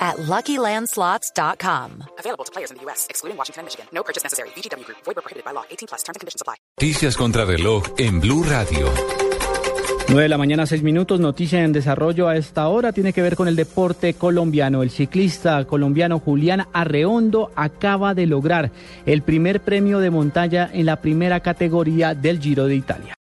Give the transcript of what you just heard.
at LuckyLandSlots.com. Available to players in the U.S., excluding Washington and Michigan. No purchase necessary. VGW Group. Void where prohibited by law. 18 plus. Terms and conditions apply. Noticias contra reloj en Blue Radio. 9 de la mañana, 6 minutos. Noticia en desarrollo a esta hora tiene que ver con el deporte colombiano. El ciclista colombiano Julián Arreondo acaba de lograr el primer premio de montaña en la primera categoría del Giro de Italia.